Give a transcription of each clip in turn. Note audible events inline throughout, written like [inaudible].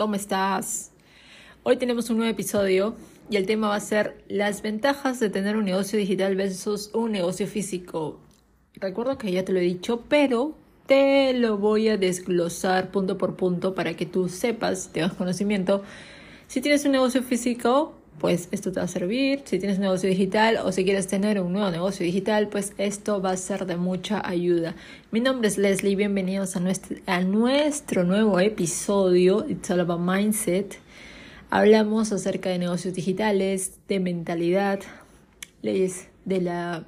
¿cómo estás? Hoy tenemos un nuevo episodio y el tema va a ser las ventajas de tener un negocio digital versus un negocio físico. Recuerdo que ya te lo he dicho, pero te lo voy a desglosar punto por punto para que tú sepas, tengas conocimiento. Si tienes un negocio físico, pues esto te va a servir. Si tienes negocio digital o si quieres tener un nuevo negocio digital, pues esto va a ser de mucha ayuda. Mi nombre es Leslie, bienvenidos a nuestro, a nuestro nuevo episodio, It's All About Mindset. Hablamos acerca de negocios digitales, de mentalidad, leyes de la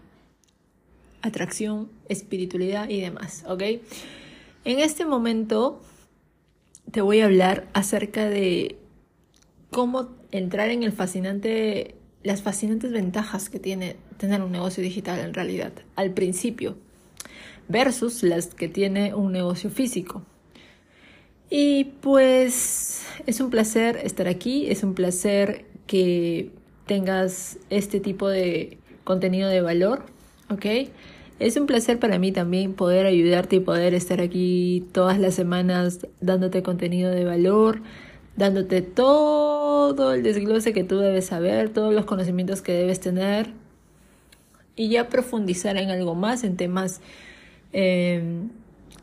atracción, espiritualidad y demás, ¿ok? En este momento te voy a hablar acerca de cómo entrar en el fascinante, las fascinantes ventajas que tiene tener un negocio digital en realidad al principio versus las que tiene un negocio físico. Y pues es un placer estar aquí, es un placer que tengas este tipo de contenido de valor, ¿ok? Es un placer para mí también poder ayudarte y poder estar aquí todas las semanas dándote contenido de valor, dándote todo el desglose que tú debes saber, todos los conocimientos que debes tener y ya profundizar en algo más, en temas em,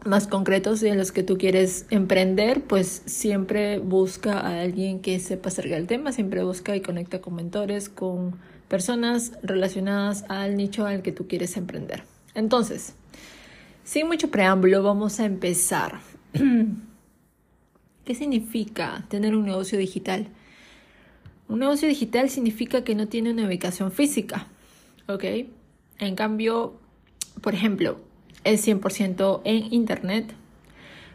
más concretos en los que tú quieres emprender, pues siempre busca a alguien que sepa acerca del tema, siempre busca y conecta con mentores, con personas relacionadas al nicho al que tú quieres emprender. Entonces, sin mucho preámbulo, vamos a empezar. [clears throat] ¿Qué significa tener un negocio digital? Un negocio digital significa que no tiene una ubicación física, ¿ok? En cambio, por ejemplo, es 100% en Internet.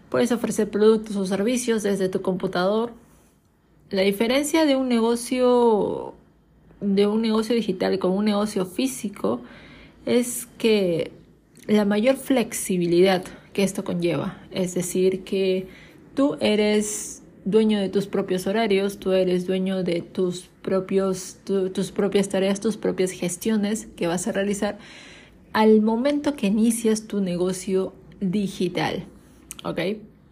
Puedes ofrecer productos o servicios desde tu computador. La diferencia de un negocio de un negocio digital con un negocio físico es que la mayor flexibilidad que esto conlleva, es decir, que Tú eres dueño de tus propios horarios, tú eres dueño de tus, propios, tus propias tareas, tus propias gestiones que vas a realizar al momento que inicias tu negocio digital. ¿Ok?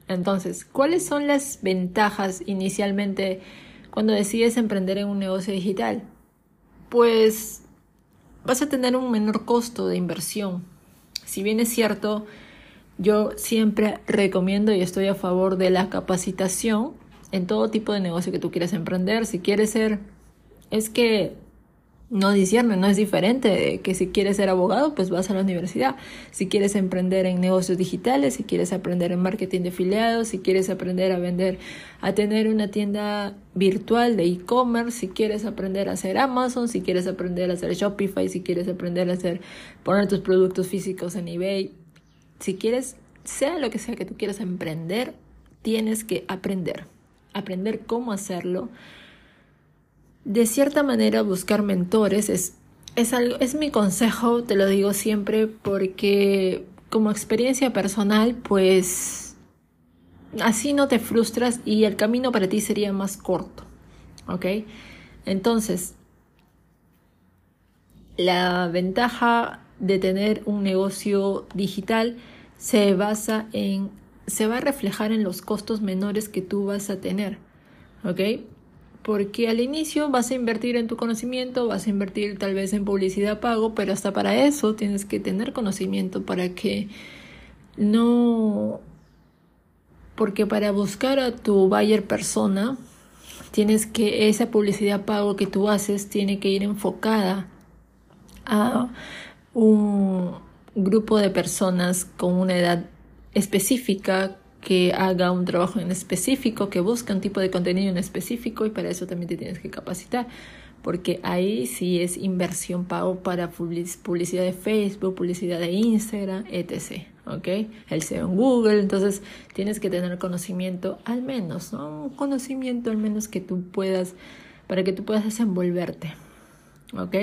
Entonces, ¿cuáles son las ventajas inicialmente cuando decides emprender en un negocio digital? Pues vas a tener un menor costo de inversión. Si bien es cierto, yo siempre recomiendo y estoy a favor de la capacitación en todo tipo de negocio que tú quieras emprender. Si quieres ser, es que no discierne, no es diferente que si quieres ser abogado, pues vas a la universidad. Si quieres emprender en negocios digitales, si quieres aprender en marketing de afiliados, si quieres aprender a vender, a tener una tienda virtual de e-commerce, si quieres aprender a hacer Amazon, si quieres aprender a hacer Shopify, si quieres aprender a hacer poner tus productos físicos en eBay, si quieres, sea lo que sea que tú quieras emprender, tienes que aprender. Aprender cómo hacerlo. De cierta manera, buscar mentores es, es, algo, es mi consejo, te lo digo siempre, porque como experiencia personal, pues así no te frustras y el camino para ti sería más corto. ¿Ok? Entonces, la ventaja de tener un negocio digital se basa en, se va a reflejar en los costos menores que tú vas a tener, ¿ok? Porque al inicio vas a invertir en tu conocimiento, vas a invertir tal vez en publicidad pago, pero hasta para eso tienes que tener conocimiento para que no... Porque para buscar a tu buyer persona, tienes que esa publicidad pago que tú haces tiene que ir enfocada a un grupo de personas con una edad específica que haga un trabajo en específico, que busque un tipo de contenido en específico y para eso también te tienes que capacitar, porque ahí sí es inversión pago para publicidad de Facebook, publicidad de Instagram, etc. ¿Ok? El SEO en Google, entonces tienes que tener conocimiento al menos, ¿no? Un conocimiento al menos que tú puedas, para que tú puedas desenvolverte. ¿Ok?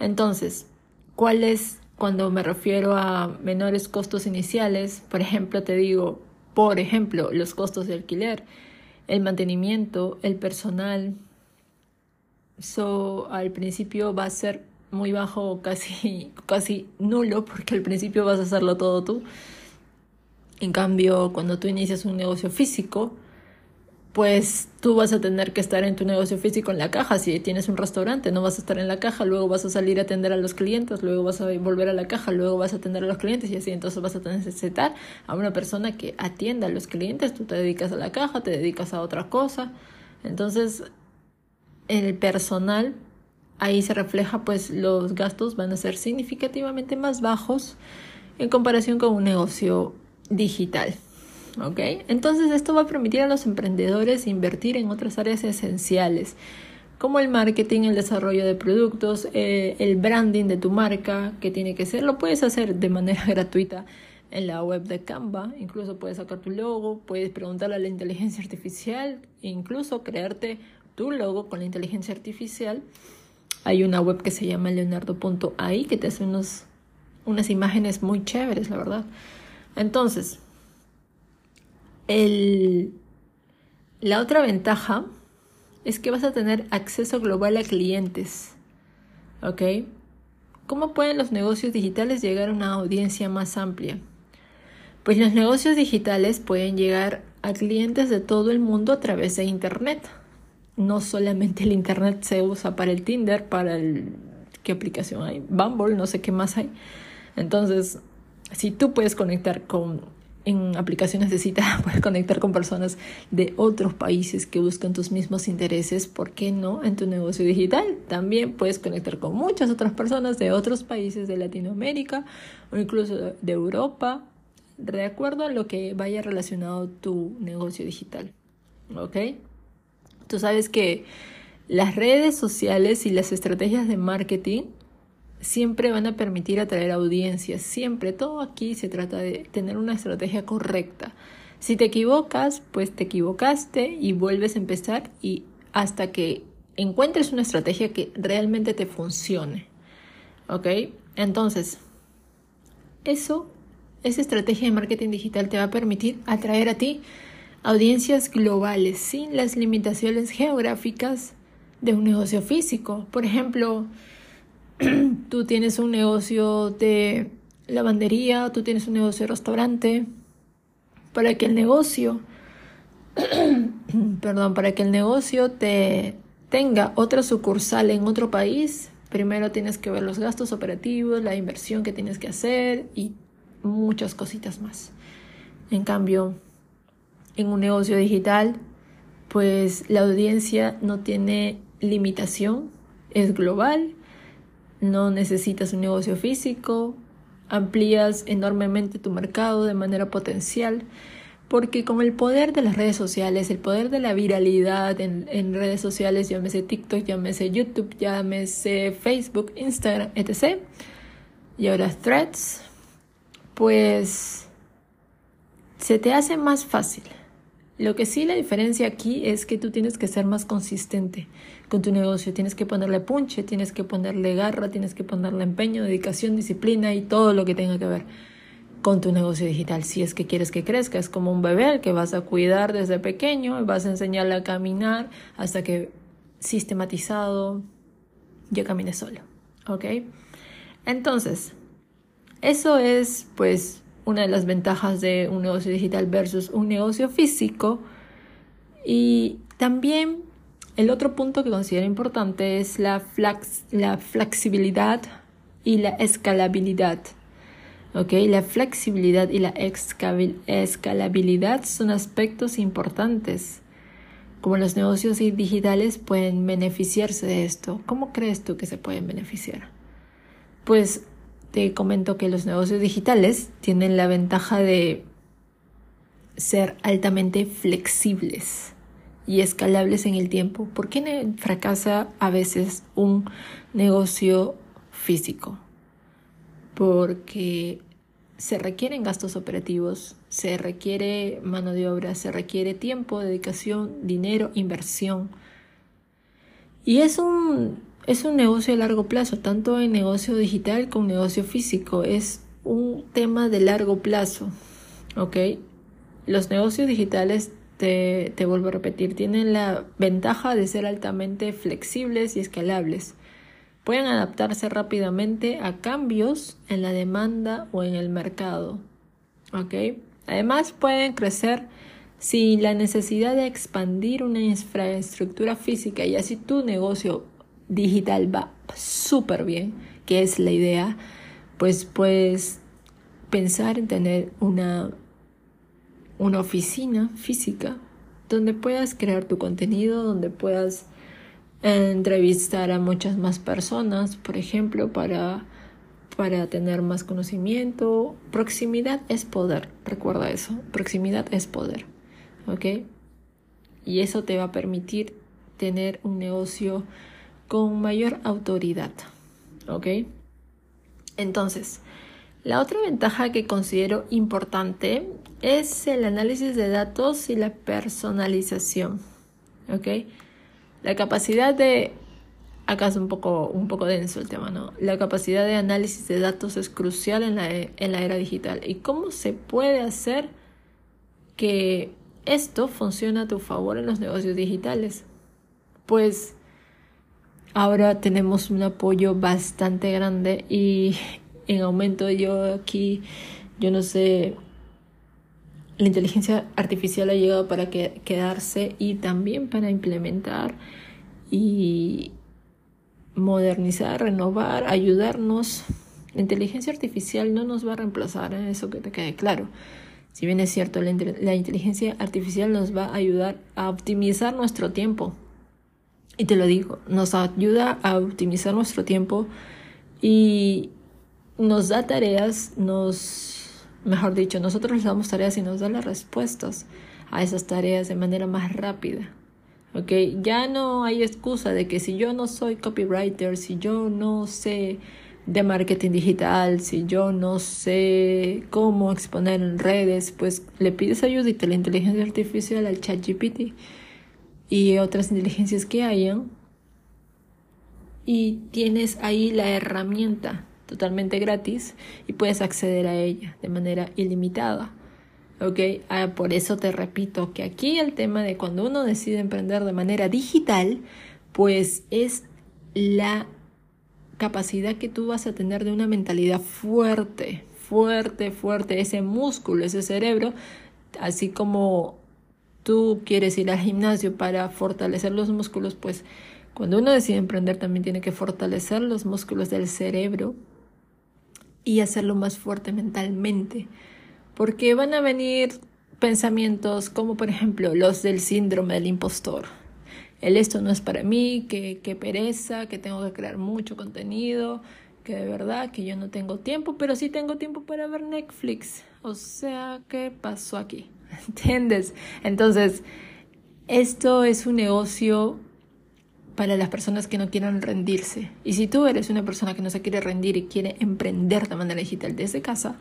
Entonces, ¿cuál es cuando me refiero a menores costos iniciales, por ejemplo, te digo, por ejemplo, los costos de alquiler, el mantenimiento, el personal. Eso al principio va a ser muy bajo, casi, [laughs] casi nulo, porque al principio vas a hacerlo todo tú. En cambio, cuando tú inicias un negocio físico, pues tú vas a tener que estar en tu negocio físico en la caja. Si tienes un restaurante, no vas a estar en la caja, luego vas a salir a atender a los clientes, luego vas a volver a la caja, luego vas a atender a los clientes y así entonces vas a necesitar a una persona que atienda a los clientes. Tú te dedicas a la caja, te dedicas a otra cosa. Entonces, el personal, ahí se refleja, pues los gastos van a ser significativamente más bajos en comparación con un negocio digital. ¿Ok? Entonces esto va a permitir a los emprendedores invertir en otras áreas esenciales, como el marketing, el desarrollo de productos, eh, el branding de tu marca, que tiene que ser, lo puedes hacer de manera [laughs] gratuita en la web de Canva, incluso puedes sacar tu logo, puedes preguntarle a la inteligencia artificial, incluso crearte tu logo con la inteligencia artificial. Hay una web que se llama leonardo.ai que te hace unos, unas imágenes muy chéveres, la verdad. Entonces, la otra ventaja es que vas a tener acceso global a clientes. ¿Ok? ¿Cómo pueden los negocios digitales llegar a una audiencia más amplia? Pues los negocios digitales pueden llegar a clientes de todo el mundo a través de Internet. No solamente el Internet se usa para el Tinder, para el... ¿Qué aplicación hay? Bumble, no sé qué más hay. Entonces, si tú puedes conectar con en aplicaciones de cita [laughs] puedes conectar con personas de otros países que buscan tus mismos intereses, ¿por qué no? En tu negocio digital también puedes conectar con muchas otras personas de otros países de Latinoamérica o incluso de Europa, de acuerdo a lo que vaya relacionado tu negocio digital. ¿Ok? Tú sabes que las redes sociales y las estrategias de marketing siempre van a permitir atraer audiencias, siempre. Todo aquí se trata de tener una estrategia correcta. Si te equivocas, pues te equivocaste y vuelves a empezar y hasta que encuentres una estrategia que realmente te funcione. ¿Ok? Entonces, eso, esa estrategia de marketing digital te va a permitir atraer a ti audiencias globales sin las limitaciones geográficas de un negocio físico. Por ejemplo, [clears throat] tú tienes un negocio de lavandería, tú tienes un negocio de restaurante, para que el negocio, [clears throat] perdón, para que el negocio te tenga otra sucursal en otro país, primero tienes que ver los gastos operativos, la inversión que tienes que hacer y muchas cositas más. En cambio, en un negocio digital, pues la audiencia no tiene limitación, es global no necesitas un negocio físico, amplías enormemente tu mercado de manera potencial, porque con el poder de las redes sociales, el poder de la viralidad en, redes sociales, llámese TikTok, llámese YouTube, llámese Facebook, Instagram, etc., y ahora threads, pues se te hace más fácil. Lo que sí la diferencia aquí es que tú tienes que ser más consistente con tu negocio. Tienes que ponerle punche, tienes que ponerle garra, tienes que ponerle empeño, dedicación, disciplina y todo lo que tenga que ver con tu negocio digital. Si es que quieres que crezca, es como un bebé que vas a cuidar desde pequeño vas a enseñarle a caminar hasta que sistematizado ya camine solo. ¿Ok? Entonces, eso es pues una de las ventajas de un negocio digital versus un negocio físico. Y también el otro punto que considero importante es la, la flexibilidad y la escalabilidad. La flexibilidad y la escalabilidad son aspectos importantes. Como los negocios digitales pueden beneficiarse de esto. ¿Cómo crees tú que se pueden beneficiar? Pues te comento que los negocios digitales tienen la ventaja de ser altamente flexibles y escalables en el tiempo. ¿Por qué fracasa a veces un negocio físico? Porque se requieren gastos operativos, se requiere mano de obra, se requiere tiempo, dedicación, dinero, inversión. Y es un, es un negocio a largo plazo, tanto en negocio digital como negocio físico. Es un tema de largo plazo. ¿Ok? Los negocios digitales te, vuelvo a repetir, tienen la ventaja de ser altamente flexibles y escalables. Pueden adaptarse rápidamente a cambios en la demanda o en el mercado. ¿Ok? Además pueden crecer sin la necesidad de expandir una infraestructura física y así tu negocio digital va súper bien, que es la idea, pues puedes pensar en tener una, una oficina física donde puedas crear tu contenido, donde puedas entrevistar a muchas más personas, por ejemplo, para, para tener más conocimiento. Proximidad es poder, recuerda eso, proximidad es poder. ¿ok? Y eso te va a permitir tener un negocio con mayor autoridad, ¿ok? Entonces, la otra ventaja que considero importante es el análisis de datos y la personalización, ¿ok? La capacidad de, acá es un poco, un poco denso el tema, ¿no? La capacidad de análisis de datos es crucial en la, en la era digital. ¿Y cómo se puede hacer que esto funciona a tu favor en los negocios digitales. Pues ahora tenemos un apoyo bastante grande y en aumento yo aquí, yo no sé, la inteligencia artificial ha llegado para quedarse y también para implementar y modernizar, renovar, ayudarnos. La inteligencia artificial no nos va a reemplazar, ¿eh? eso que te quede claro. Si bien es cierto, la, inteligencia artificial nos va a ayudar a optimizar nuestro tiempo. Y te lo digo, nos ayuda a optimizar nuestro tiempo y nos da tareas, nos, mejor dicho, nosotros les damos tareas y nos da las respuestas a esas tareas de manera más rápida. ¿Ok? Ya no hay excusa de que si yo no soy copywriter, si yo no sé de marketing digital, si yo no sé cómo exponer en redes, pues le pides ayuda y te la inteligencia artificial al chat GPT y otras inteligencias que hayan y tienes ahí la herramienta totalmente gratis y puedes acceder a ella de manera ilimitada. ¿Ok? Ah, por eso te repito que aquí el tema de cuando uno decide emprender de manera digital, pues es la capacidad que tú vas a tener de una mentalidad fuerte, fuerte, fuerte, ese músculo, ese cerebro, así como tú quieres ir al gimnasio para fortalecer los músculos, pues cuando uno decide emprender también tiene que fortalecer los músculos del cerebro y hacerlo más fuerte mentalmente, porque van a venir pensamientos como por ejemplo los del síndrome del impostor el esto no es para mí, que, que pereza, que tengo que crear mucho contenido, que de verdad que yo no tengo tiempo, pero sí tengo tiempo para ver Netflix. O sea, ¿qué pasó aquí? [laughs] ¿Entiendes? Entonces, esto es un negocio para las personas que no quieran rendirse. Y si tú eres una persona que no se quiere rendir y quiere emprender de manera digital desde casa,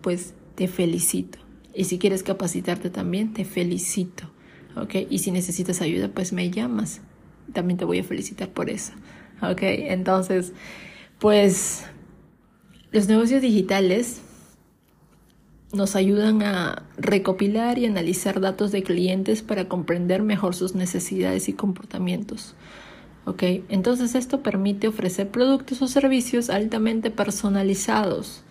pues te felicito. Y si quieres capacitarte también, te felicito. ¿ok? Y si necesitas ayuda, pues me llamas. También te voy a felicitar por eso, ¿ok? Entonces, pues los negocios digitales nos ayudan a recopilar y analizar datos de clientes para comprender mejor sus necesidades y comportamientos. ¿Ok? Entonces esto permite ofrecer productos o servicios altamente personalizados,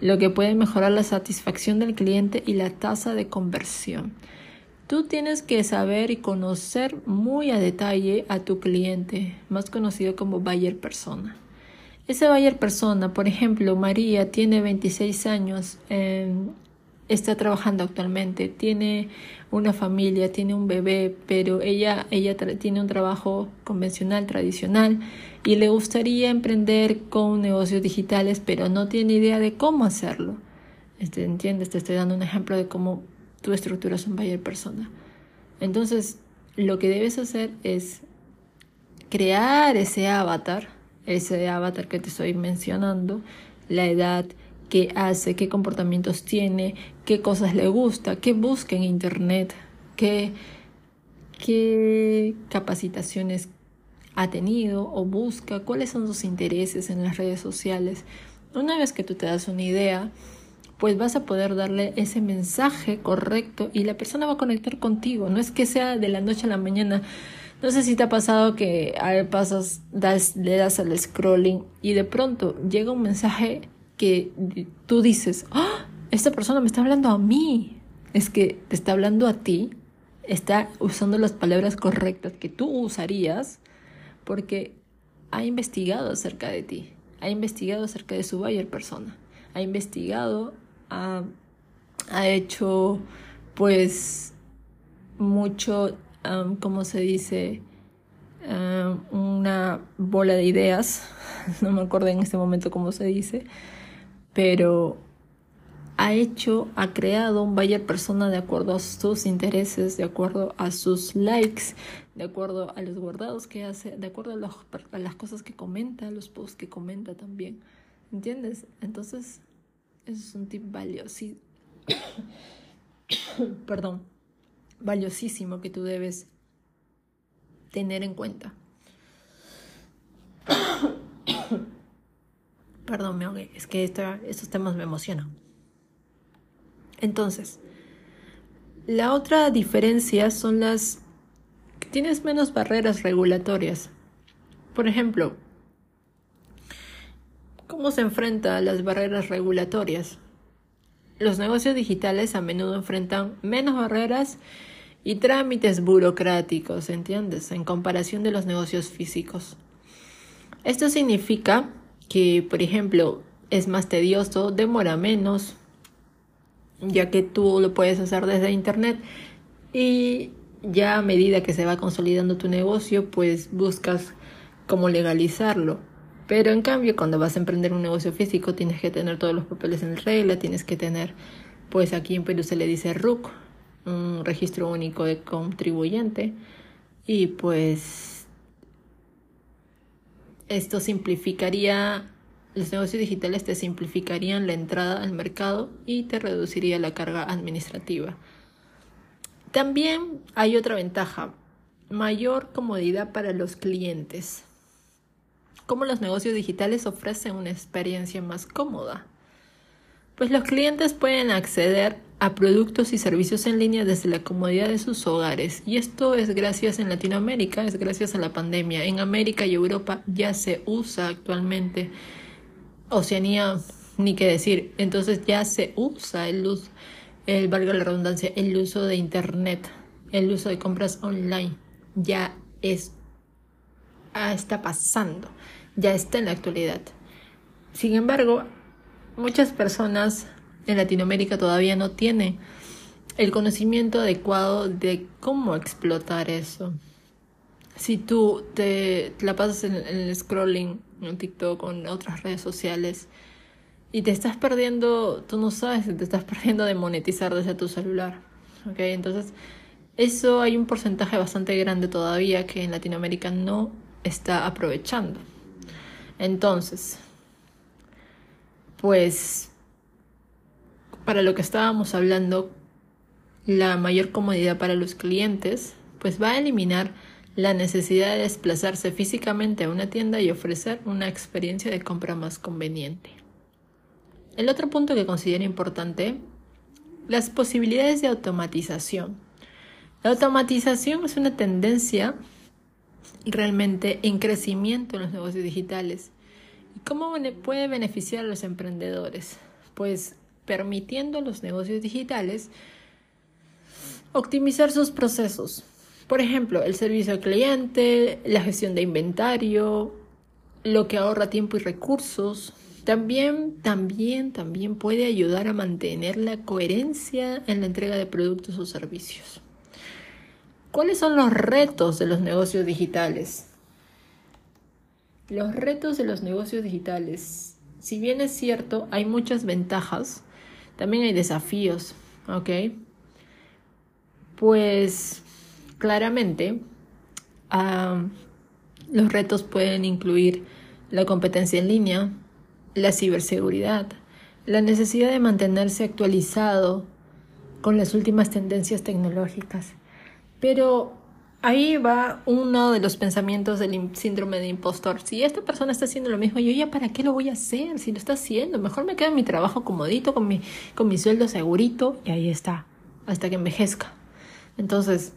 lo que puede mejorar la satisfacción del cliente y la tasa de conversión. Tú tienes que saber y conocer muy a detalle a tu cliente, más conocido como buyer persona. Ese buyer persona, por ejemplo, María tiene 26 años, em, está trabajando actualmente, tiene una familia, tiene un bebé, pero ella, ella tiene un trabajo convencional, tradicional, y le gustaría emprender con negocios digitales, pero no tiene idea de cómo hacerlo. Este, ¿Entiendes? Te estoy dando un ejemplo de cómo tu estructura es un buyer persona. Entonces, lo que debes hacer es crear ese avatar, ese avatar que te estoy mencionando, la edad, qué hace, qué comportamientos tiene, qué cosas le gusta, qué busca en internet, qué, qué capacitaciones ha tenido o busca, cuáles son sus intereses en las redes sociales. Una vez que tú te das una idea, pues vas a poder darle ese mensaje correcto y la persona va a conectar contigo. No es que sea de la noche a la mañana. No sé si te ha pasado que pasas, das, le das al scrolling y de pronto llega un mensaje que tú dices, ¡Ah! esta persona me está hablando a mí. Es que te está hablando a ti está usando las palabras correctas que tú usarías porque ha investigado acerca de ti, ha investigado acerca de su buyer persona, ha investigado, ha, ha hecho pues mucho, um, ¿cómo se dice? una bola de ideas, [laughs] no me acuerdo en este momento cómo se dice, pero ha hecho, ha creado un buyer persona de acuerdo a sus intereses, de acuerdo a sus likes, de acuerdo a los guardados que hace, de acuerdo a, a las cosas que comenta, los posts que comenta también. ¿Entiendes? Entonces, eso es un tip valioso. [coughs] Perdón, valiosísimo que tú debes tener en cuenta. [coughs] Perdón, me ahogué. Es que estos temas me emocionan. Entonces, la otra diferencia son las que tienes menos barreras regulatorias. Por ejemplo, ¿cómo se enfrenta a las barreras regulatorias? Los negocios digitales a menudo enfrentan menos barreras y trámites burocráticos, ¿entiendes? En comparación de los negocios físicos. Esto significa que, por ejemplo, es más tedioso, demora menos, ya que tú lo puedes hacer desde internet y ya a medida que se va consolidando tu negocio, pues buscas cómo legalizarlo. Pero en cambio, cuando vas a emprender un negocio físico, tienes que tener todos los papeles en regla, tienes que tener, pues aquí en Perú se le dice RUC, un registro único de contribuyente y pues esto simplificaría los negocios digitales te simplificarían la entrada al mercado y te reduciría la carga administrativa. También hay otra ventaja, mayor comodidad para los clientes. Como los negocios digitales ofrecen una experiencia más cómoda. Pues los clientes pueden acceder a productos y servicios en línea desde la comodidad de sus hogares. Y esto es gracias en Latinoamérica, es gracias a la pandemia. En América y Europa ya se usa actualmente. Oceanía, ni qué decir. Entonces ya se usa el uso, el, valga la redundancia, el uso de Internet, el uso de compras online. Ya es, ah, está pasando, ya está en la actualidad. Sin embargo, muchas personas en Latinoamérica todavía no tienen el conocimiento adecuado de cómo explotar eso. Si tú te, la pasas en, el scrolling en TikTok o otras redes sociales y te estás perdiendo, tú no sabes te estás perdiendo de monetizar desde tu celular. ¿okay? Entonces, eso hay un porcentaje bastante grande todavía que en Latinoamérica no está aprovechando. Entonces, pues para lo que estábamos hablando, la mayor comodidad para los clientes, pues va a eliminar la necesidad de desplazarse físicamente a una tienda y ofrecer una experiencia de compra más conveniente. El otro punto que considero importante, las posibilidades de automatización. La automatización es una tendencia realmente en crecimiento en los negocios digitales. ¿Y cómo puede beneficiar a los emprendedores? Pues permitiendo a los negocios digitales optimizar sus procesos. Por ejemplo, el servicio al cliente, la gestión de inventario, lo que ahorra tiempo y recursos. También, también, también puede ayudar a mantener la coherencia en la entrega de productos o servicios. ¿Cuáles son los retos de los negocios digitales? Los retos de los negocios digitales. Si bien es cierto, hay muchas ventajas, también hay desafíos, ¿ok? Pues claramente los retos pueden incluir la competencia en línea, la ciberseguridad, la necesidad de mantenerse actualizado con las últimas tendencias tecnológicas. Pero ahí va uno de los pensamientos del síndrome de impostor. Si esta persona está haciendo lo mismo, yo ya para qué lo voy a hacer si lo está haciendo. Mejor me quedo en mi trabajo comodito, con mi, con mi sueldo segurito y ahí está, hasta que envejezca. Entonces,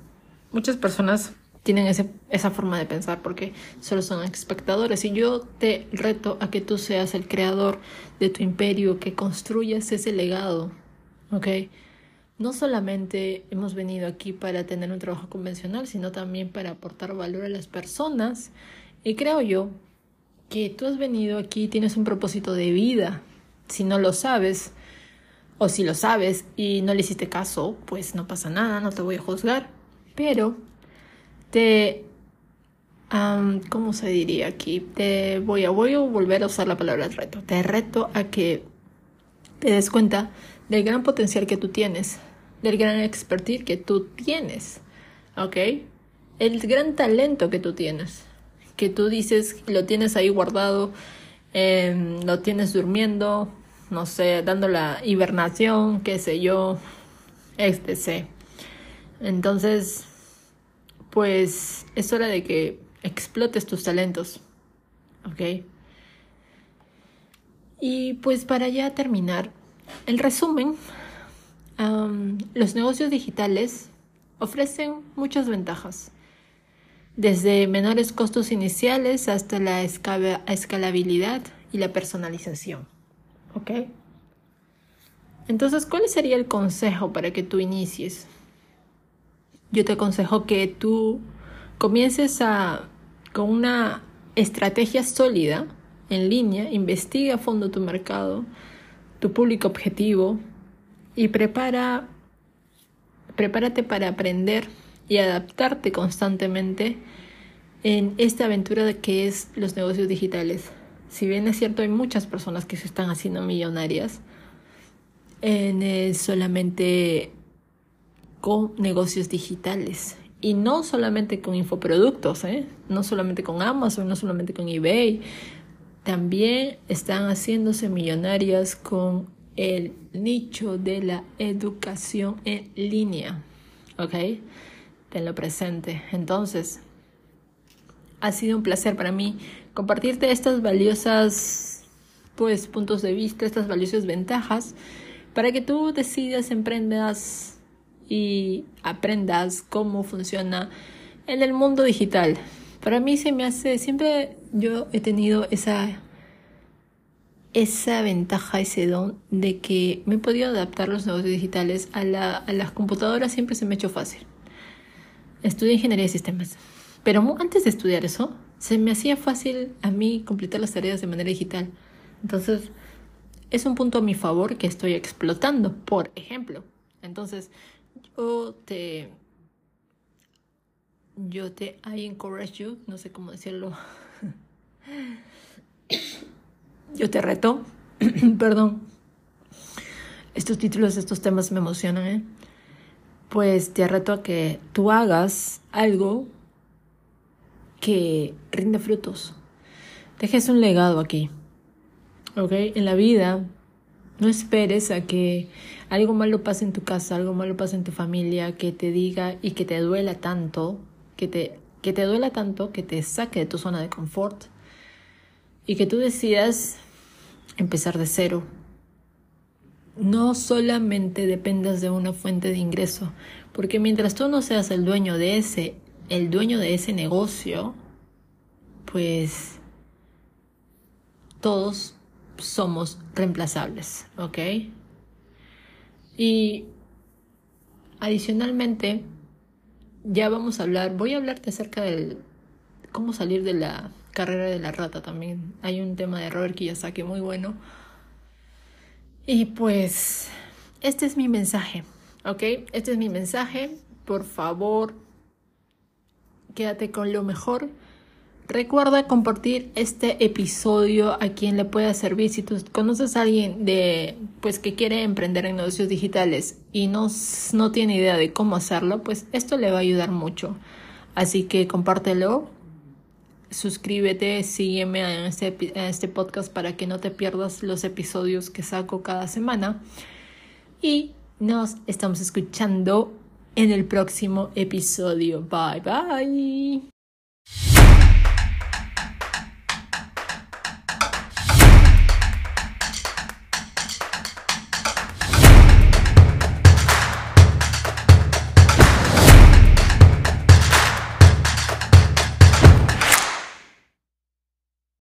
muchas personas tienen esa forma de pensar porque solo son espectadores y yo te reto a que tú seas el creador de tu imperio, que construyas ese legado, ¿ok? No solamente hemos venido aquí para tener un trabajo convencional, sino también para aportar valor a las personas. Y creo yo que tú has venido aquí, tienes un propósito de vida. Si no lo sabes, o si lo sabes y no le hiciste caso, pues no pasa nada, no te voy a juzgar. Pero te... ¿Cómo se diría aquí? Te voy a, voy a volver a usar la palabra reto. Te reto a que te des cuenta del gran potencial que tú tienes, del gran expertise que tú tienes, ¿ok? El gran talento que tú tienes, que tú dices, lo tienes ahí guardado, em, lo tienes durmiendo, no sé, dando la hibernación, qué sé yo, etc. Entonces, pues es hora de que explotes tus talentos, ¿ok? Y pues para ya terminar, el resumen, los negocios digitales ofrecen muchas ventajas, desde menores costos iniciales hasta la escalabilidad y la personalización. ¿Ok? Entonces, ¿cuál sería el consejo para que tú inicies? Yo te aconsejo que tú comiences con una estrategia sólida en línea, investiga a fondo tu mercado, tu público objetivo y prepara, prepárate para aprender y adaptarte constantemente en esta aventura que es los negocios digitales. Si bien es cierto, hay muchas personas que se están haciendo millonarias en solamente con negocios digitales. Y no solamente con infoproductos, ¿eh? no solamente con Amazon, no solamente con eBay, también están haciéndose millonarias con el nicho de la educación en línea. ¿Ok? Tenlo presente. Entonces, ha sido un placer para mí compartirte estas valiosas pues puntos de vista, estas valiosas ventajas para que tú decidas, emprendas y aprendas cómo funciona en el mundo digital. Para mí se me hace, siempre yo he tenido esa, esa ventaja, ese don de que me he podido adaptar los negocios digitales a, la, a las computadoras, siempre se me ha hecho fácil. Estudié ingeniería de sistemas, pero antes de estudiar eso, se me hacía fácil a mí completar las tareas de manera digital. Entonces, es un punto a mi favor que estoy explotando, por ejemplo. Entonces, yo te yo te I encourage you, no sé cómo decirlo. [laughs] yo te reto, [clears throat] perdón. Estos títulos, estos temas me emocionan, ¿eh? Pues te reto a que tú hagas algo que rinde frutos. Dejes un legado aquí. ¿Ok? En la vida, no esperes a que algo malo pase en tu casa, algo malo pase en tu familia, que te diga y que te duela tanto que te, que te duela tanto, que te saque de tu zona de confort y que tú decidas empezar de cero. No solamente dependas de una fuente de ingreso, porque mientras tú no seas el dueño de ese, el dueño de ese negocio, pues todos somos reemplazables, ¿ok? Y adicionalmente, ya vamos a hablar, voy a hablarte acerca del cómo salir de la carrera de la rata también. Hay un tema de Robert Kiyosaki muy bueno. Y pues, este es mi mensaje, ¿ok? Este es mi mensaje. Por favor, quédate con lo mejor Recuerda compartir este episodio a quien le pueda servir. Si tú conoces a alguien de, pues, que quiere emprender en negocios digitales y no, no tiene idea de cómo hacerlo, pues esto le va a ayudar mucho. Así que compártelo, suscríbete, sígueme en este, en este podcast para que no te pierdas los episodios que saco cada semana. Y nos estamos escuchando en el próximo episodio. Bye bye.